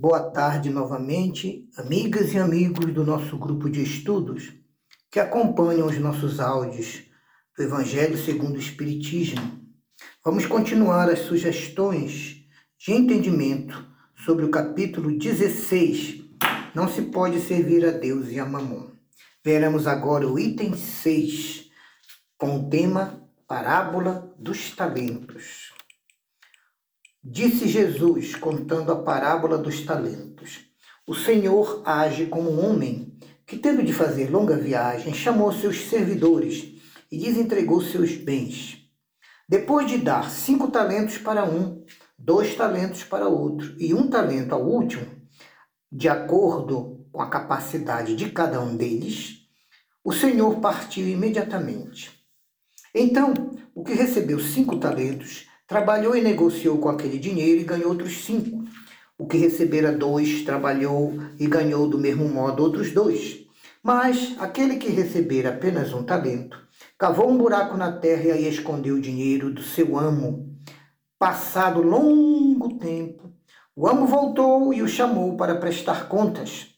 Boa tarde novamente, amigas e amigos do nosso grupo de estudos que acompanham os nossos áudios do Evangelho segundo o Espiritismo. Vamos continuar as sugestões de entendimento sobre o capítulo 16. Não se pode servir a Deus e a Mamon. Veremos agora o item 6, com o tema Parábola dos Talentos. Disse Jesus, contando a parábola dos talentos: O Senhor age como um homem que, tendo de fazer longa viagem, chamou seus servidores e lhes entregou seus bens. Depois de dar cinco talentos para um, dois talentos para outro e um talento ao último, de acordo com a capacidade de cada um deles, o Senhor partiu imediatamente. Então, o que recebeu cinco talentos Trabalhou e negociou com aquele dinheiro e ganhou outros cinco. O que recebera dois, trabalhou e ganhou do mesmo modo outros dois. Mas aquele que recebera apenas um talento, cavou um buraco na terra e aí escondeu o dinheiro do seu amo. Passado longo tempo, o amo voltou e o chamou para prestar contas.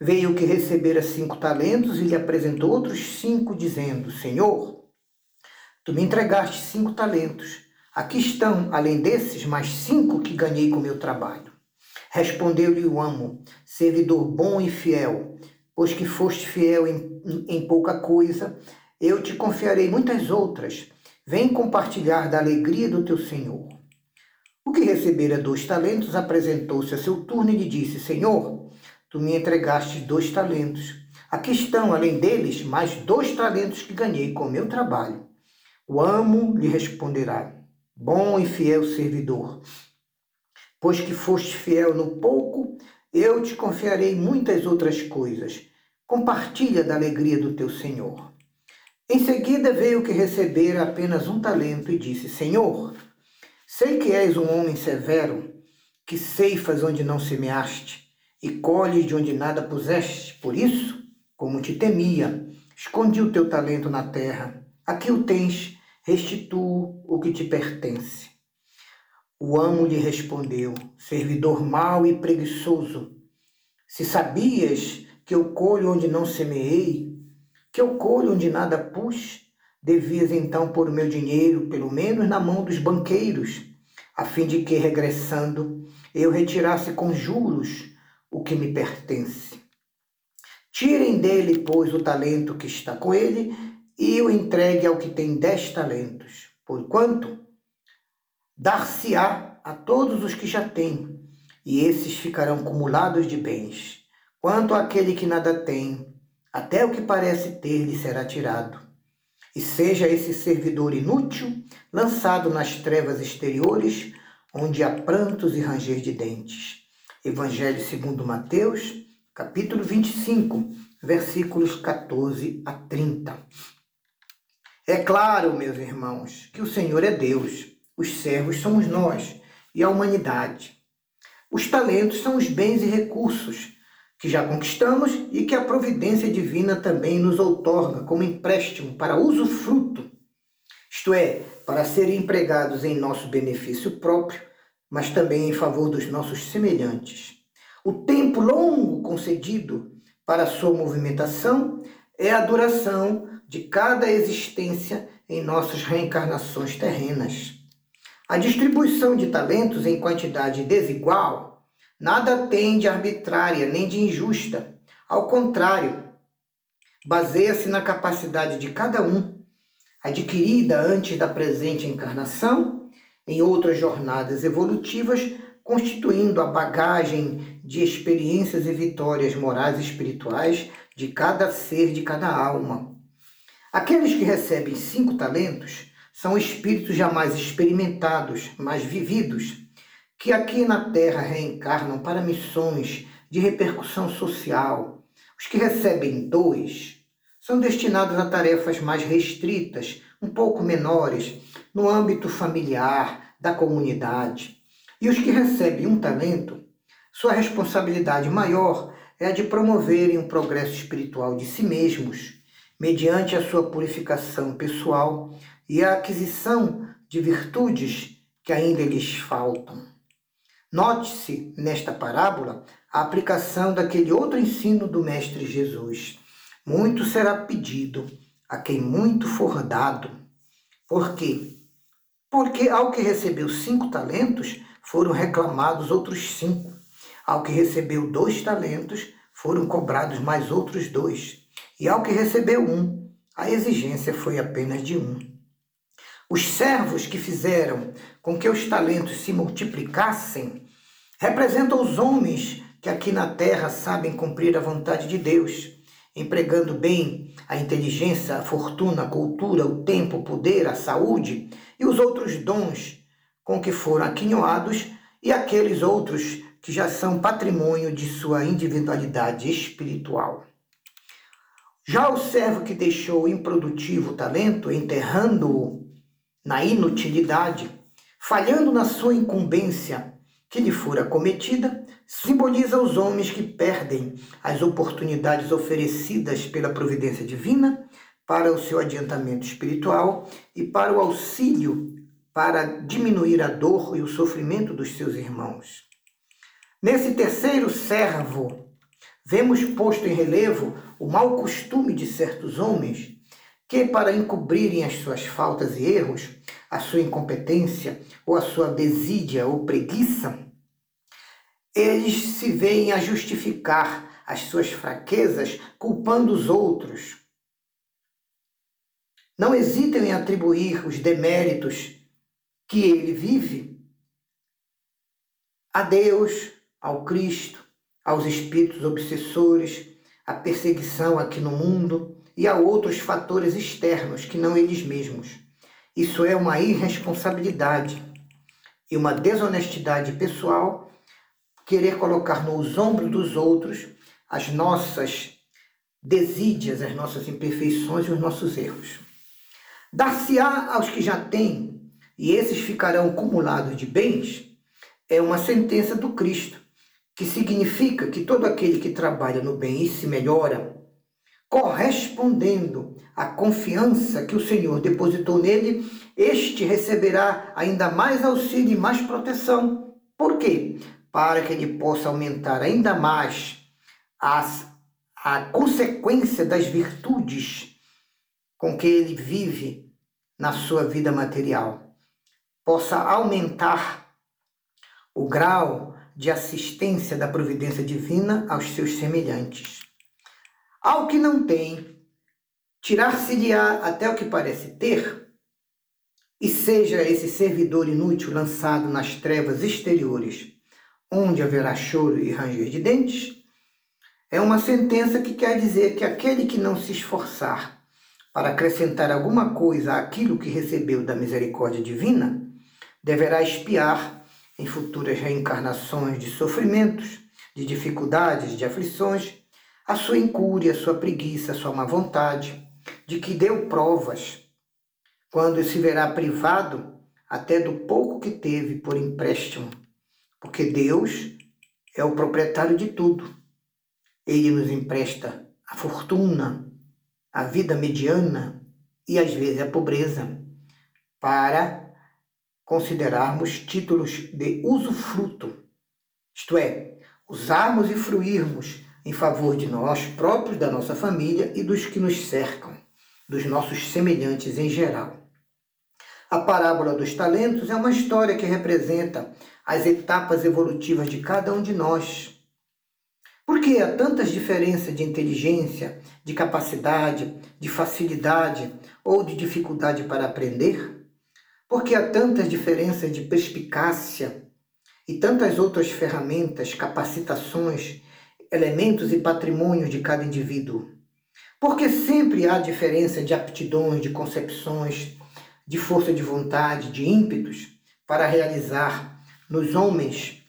Veio o que recebera cinco talentos e lhe apresentou outros cinco, dizendo: Senhor, tu me entregaste cinco talentos. Aqui estão, além desses, mais cinco que ganhei com meu trabalho. Respondeu-lhe o amo, servidor bom e fiel, pois que foste fiel em, em pouca coisa, eu te confiarei muitas outras. Vem compartilhar da alegria do teu senhor. O que recebera dois talentos apresentou-se a seu turno e lhe disse: Senhor, tu me entregaste dois talentos. Aqui estão, além deles, mais dois talentos que ganhei com meu trabalho. O amo lhe responderá: bom e fiel servidor. Pois que foste fiel no pouco, eu te confiarei muitas outras coisas. Compartilha da alegria do teu Senhor. Em seguida veio que recebera apenas um talento e disse: Senhor, sei que és um homem severo, que ceifas onde não semeaste e colhes de onde nada puseste. Por isso, como te temia, escondi o teu talento na terra. Aqui o tens restituo o que te pertence. O amo lhe respondeu, servidor mau e preguiçoso, se sabias que eu colho onde não semeei, que eu colho onde nada pus, devias então pôr o meu dinheiro, pelo menos na mão dos banqueiros, a fim de que, regressando, eu retirasse com juros o que me pertence. Tirem dele, pois, o talento que está com ele e o entregue ao que tem dez talentos, porquanto dar-se-á a todos os que já têm, e esses ficarão cumulados de bens. Quanto àquele que nada tem, até o que parece ter lhe será tirado. E seja esse servidor inútil lançado nas trevas exteriores, onde há prantos e ranger de dentes. Evangelho segundo Mateus, capítulo 25, versículos 14 a 30. É claro, meus irmãos, que o Senhor é Deus, os servos somos nós e a humanidade. Os talentos são os bens e recursos que já conquistamos e que a providência divina também nos outorga como empréstimo para usufruto, isto é, para serem empregados em nosso benefício próprio, mas também em favor dos nossos semelhantes. O tempo longo concedido para sua movimentação é a duração de cada existência em nossas reencarnações terrenas. A distribuição de talentos em quantidade desigual nada tem de arbitrária nem de injusta. Ao contrário, baseia-se na capacidade de cada um, adquirida antes da presente encarnação, em outras jornadas evolutivas, constituindo a bagagem de experiências e vitórias morais e espirituais de cada ser, de cada alma. Aqueles que recebem cinco talentos são espíritos jamais experimentados, mas vividos, que aqui na Terra reencarnam para missões de repercussão social. Os que recebem dois são destinados a tarefas mais restritas, um pouco menores, no âmbito familiar, da comunidade. E os que recebem um talento, sua responsabilidade maior é a de promoverem o progresso espiritual de si mesmos mediante a sua purificação pessoal e a aquisição de virtudes que ainda lhes faltam. Note-se nesta parábola a aplicação daquele outro ensino do Mestre Jesus. Muito será pedido a quem muito for dado. Por quê? Porque ao que recebeu cinco talentos, foram reclamados outros cinco. Ao que recebeu dois talentos, foram cobrados mais outros dois. E ao que recebeu um, a exigência foi apenas de um. Os servos que fizeram com que os talentos se multiplicassem representam os homens que aqui na terra sabem cumprir a vontade de Deus, empregando bem a inteligência, a fortuna, a cultura, o tempo, o poder, a saúde e os outros dons com que foram aquinhoados e aqueles outros que já são patrimônio de sua individualidade espiritual. Já o servo que deixou improdutivo o talento, enterrando-o na inutilidade, falhando na sua incumbência que lhe fora cometida, simboliza os homens que perdem as oportunidades oferecidas pela providência divina para o seu adiantamento espiritual e para o auxílio para diminuir a dor e o sofrimento dos seus irmãos. Nesse terceiro servo, vemos posto em relevo o mau costume de certos homens que, para encobrirem as suas faltas e erros, a sua incompetência ou a sua desídia ou preguiça, eles se veem a justificar as suas fraquezas culpando os outros. Não hesitem em atribuir os deméritos que ele vive a Deus, ao Cristo, aos espíritos obsessores, à perseguição aqui no mundo e a outros fatores externos que não eles mesmos. Isso é uma irresponsabilidade e uma desonestidade pessoal querer colocar nos ombros dos outros as nossas desídias, as nossas imperfeições e os nossos erros. Dar-se-á aos que já têm, e esses ficarão cumulados de bens, é uma sentença do Cristo, que significa que todo aquele que trabalha no bem e se melhora, correspondendo à confiança que o Senhor depositou nele, este receberá ainda mais auxílio e mais proteção. Por quê? Para que ele possa aumentar ainda mais as, a consequência das virtudes com que ele vive na sua vida material. Possa aumentar o grau de assistência da providência divina aos seus semelhantes. Ao que não tem, tirar-se-lhe-á até o que parece ter, e seja esse servidor inútil lançado nas trevas exteriores, onde haverá choro e ranger de dentes, é uma sentença que quer dizer que aquele que não se esforçar para acrescentar alguma coisa àquilo que recebeu da misericórdia divina, deverá espiar em futuras reencarnações de sofrimentos, de dificuldades, de aflições, a sua incúria, a sua preguiça, a sua má vontade, de que deu provas, quando se verá privado até do pouco que teve por empréstimo, porque Deus é o proprietário de tudo. Ele nos empresta a fortuna, a vida mediana e às vezes a pobreza, para considerarmos títulos de usufruto, isto é, usarmos e fruirmos em favor de nós próprios, da nossa família e dos que nos cercam, dos nossos semelhantes em geral. A parábola dos talentos é uma história que representa as etapas evolutivas de cada um de nós. Por que há tantas diferenças de inteligência, de capacidade, de facilidade ou de dificuldade para aprender? Por que há tantas diferenças de perspicácia e tantas outras ferramentas, capacitações elementos e patrimônios de cada indivíduo. Porque sempre há diferença de aptidões, de concepções, de força de vontade, de ímpetos para realizar nos homens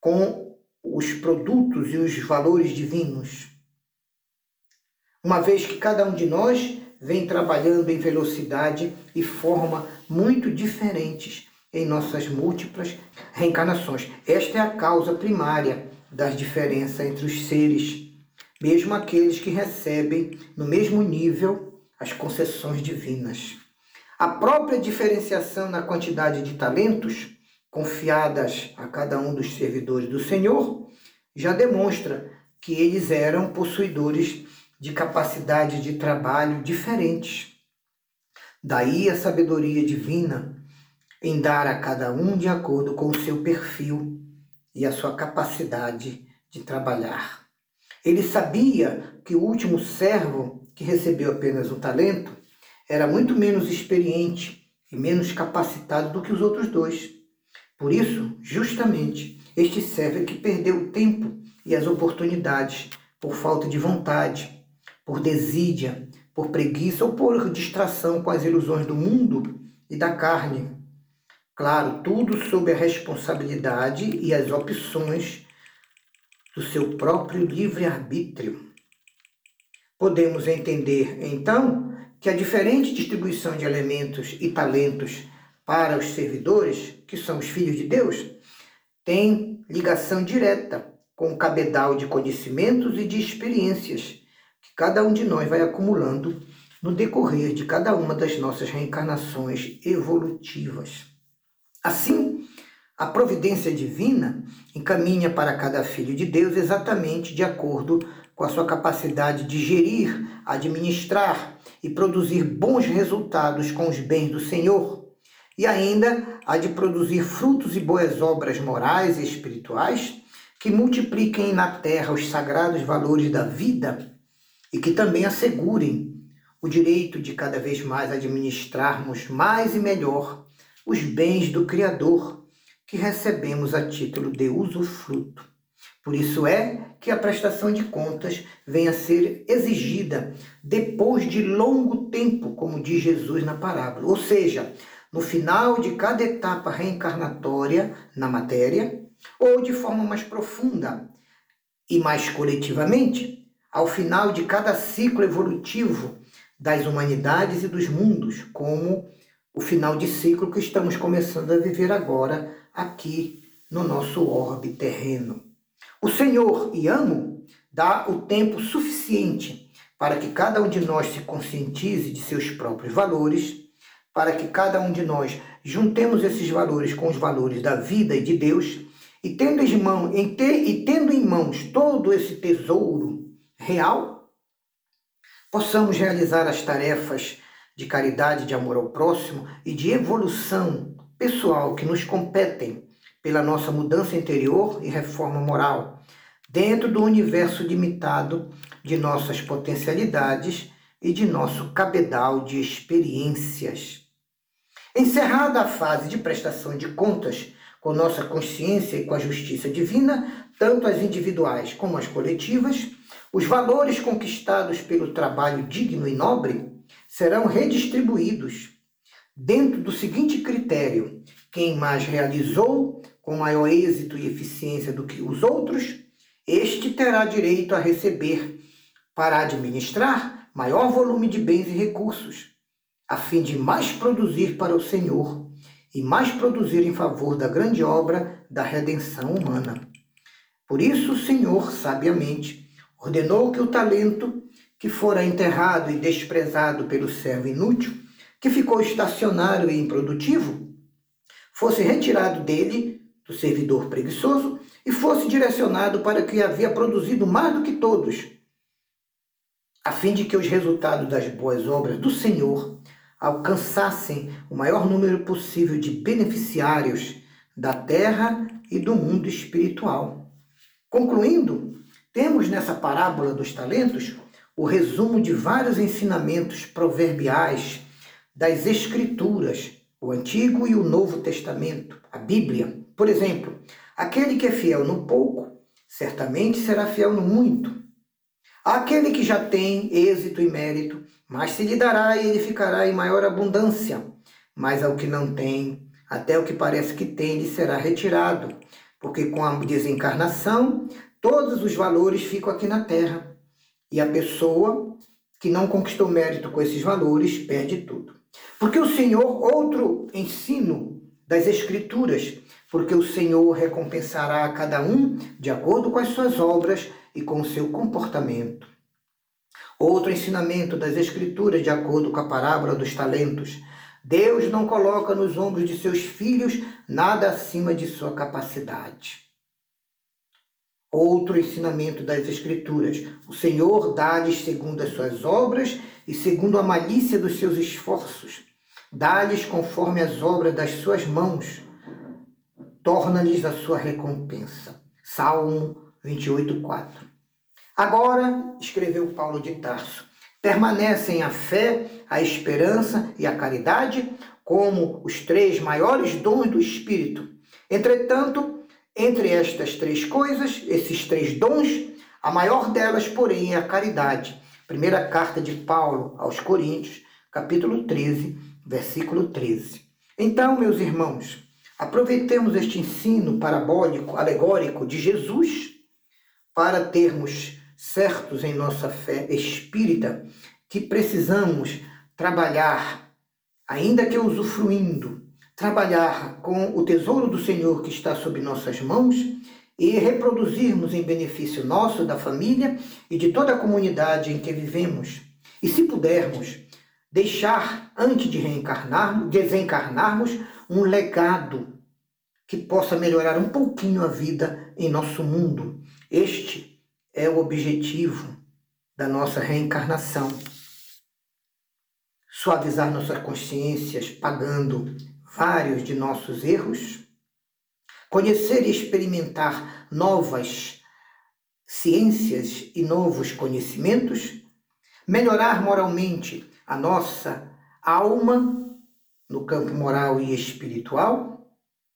com os produtos e os valores divinos. Uma vez que cada um de nós vem trabalhando em velocidade e forma muito diferentes em nossas múltiplas reencarnações. Esta é a causa primária das diferenças entre os seres, mesmo aqueles que recebem no mesmo nível as concessões divinas. A própria diferenciação na quantidade de talentos confiadas a cada um dos servidores do Senhor, já demonstra que eles eram possuidores de capacidade de trabalho diferentes. Daí a sabedoria divina em dar a cada um de acordo com o seu perfil e a sua capacidade de trabalhar. Ele sabia que o último servo, que recebeu apenas um talento, era muito menos experiente e menos capacitado do que os outros dois. Por isso, justamente, este servo é que perdeu o tempo e as oportunidades por falta de vontade, por desídia, por preguiça ou por distração com as ilusões do mundo e da carne. Claro, tudo sob a responsabilidade e as opções do seu próprio livre-arbítrio. Podemos entender, então, que a diferente distribuição de elementos e talentos para os servidores, que são os filhos de Deus, tem ligação direta com o cabedal de conhecimentos e de experiências cada um de nós vai acumulando no decorrer de cada uma das nossas reencarnações evolutivas. Assim, a providência divina encaminha para cada filho de Deus exatamente de acordo com a sua capacidade de gerir, administrar e produzir bons resultados com os bens do Senhor, e ainda a de produzir frutos e boas obras morais e espirituais que multipliquem na terra os sagrados valores da vida e que também assegurem o direito de cada vez mais administrarmos mais e melhor os bens do Criador que recebemos a título de usufruto. Por isso é que a prestação de contas vem a ser exigida depois de longo tempo, como diz Jesus na parábola. Ou seja, no final de cada etapa reencarnatória na matéria, ou de forma mais profunda e mais coletivamente, ao final de cada ciclo evolutivo das humanidades e dos mundos, como o final de ciclo que estamos começando a viver agora aqui no nosso orbe terreno. O Senhor e amo dá o tempo suficiente para que cada um de nós se conscientize de seus próprios valores, para que cada um de nós juntemos esses valores com os valores da vida e de Deus, e tendo em, mão, em ter, e tendo em mãos todo esse tesouro real, possamos realizar as tarefas de caridade, de amor ao próximo e de evolução pessoal que nos competem pela nossa mudança interior e reforma moral, dentro do universo limitado de nossas potencialidades e de nosso cabedal de experiências. Encerrada a fase de prestação de contas com nossa consciência e com a justiça divina, tanto as individuais como as coletivas, os valores conquistados pelo trabalho digno e nobre serão redistribuídos dentro do seguinte critério: quem mais realizou com maior êxito e eficiência do que os outros, este terá direito a receber para administrar maior volume de bens e recursos, a fim de mais produzir para o Senhor e mais produzir em favor da grande obra da redenção humana. Por isso, o Senhor, sabiamente, ordenou que o talento que fora enterrado e desprezado pelo servo inútil, que ficou estacionário e improdutivo, fosse retirado dele, do servidor preguiçoso, e fosse direcionado para o que havia produzido mais do que todos, a fim de que os resultados das boas obras do Senhor alcançassem o maior número possível de beneficiários da terra e do mundo espiritual. Concluindo, temos nessa parábola dos talentos o resumo de vários ensinamentos proverbiais das Escrituras, o Antigo e o Novo Testamento, a Bíblia. Por exemplo, aquele que é fiel no pouco, certamente será fiel no muito. Aquele que já tem êxito e mérito, mais se lhe dará e ele ficará em maior abundância. Mas ao que não tem, até o que parece que tem, lhe será retirado, porque com a desencarnação, todos os valores ficam aqui na terra e a pessoa que não conquistou mérito com esses valores perde tudo. Porque o Senhor, outro ensino das Escrituras, porque o Senhor recompensará a cada um de acordo com as suas obras e com o seu comportamento. Outro ensinamento das Escrituras, de acordo com a parábola dos talentos, Deus não coloca nos ombros de seus filhos nada acima de sua capacidade. Outro ensinamento das Escrituras: o Senhor dá-lhes segundo as suas obras e segundo a malícia dos seus esforços. Dá-lhes conforme as obras das suas mãos. Torna-lhes a sua recompensa. Salmo 28, 4. Agora, escreveu Paulo de Tarso, permanecem a fé, a esperança e a caridade como os três maiores dons do Espírito. Entretanto, entre estas três coisas, esses três dons, a maior delas, porém, é a caridade. Primeira carta de Paulo aos Coríntios, capítulo 13, versículo 13. Então, meus irmãos, aproveitemos este ensino parabólico, alegórico de Jesus para termos certos em nossa fé espírita que precisamos trabalhar, ainda que usufruindo, trabalhar com o tesouro do Senhor que está sob nossas mãos e reproduzirmos em benefício nosso, da família e de toda a comunidade em que vivemos. E se pudermos, deixar, antes de reencarnarmos, desencarnarmos, um legado que possa melhorar um pouquinho a vida em nosso mundo. Este é o objetivo da nossa reencarnação. Suavizar nossas consciências, pagando vários de nossos erros, conhecer e experimentar novas ciências e novos conhecimentos, melhorar moralmente a nossa alma no campo moral e espiritual.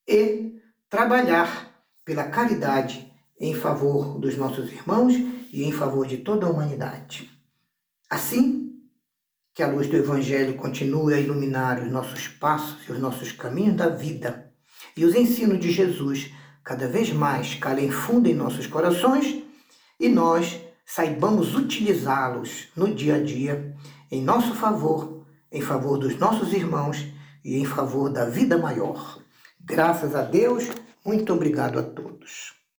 E trabalhar pela caridade em favor dos nossos irmãos e em favor de toda a humanidade. Assim, que a luz do Evangelho continue a iluminar os nossos passos e os nossos caminhos da vida e os ensinos de Jesus cada vez mais calem fundo em nossos corações e nós saibamos utilizá-los no dia a dia em nosso favor, em favor dos nossos irmãos e em favor da vida maior. Graças a Deus, muito obrigado a todos.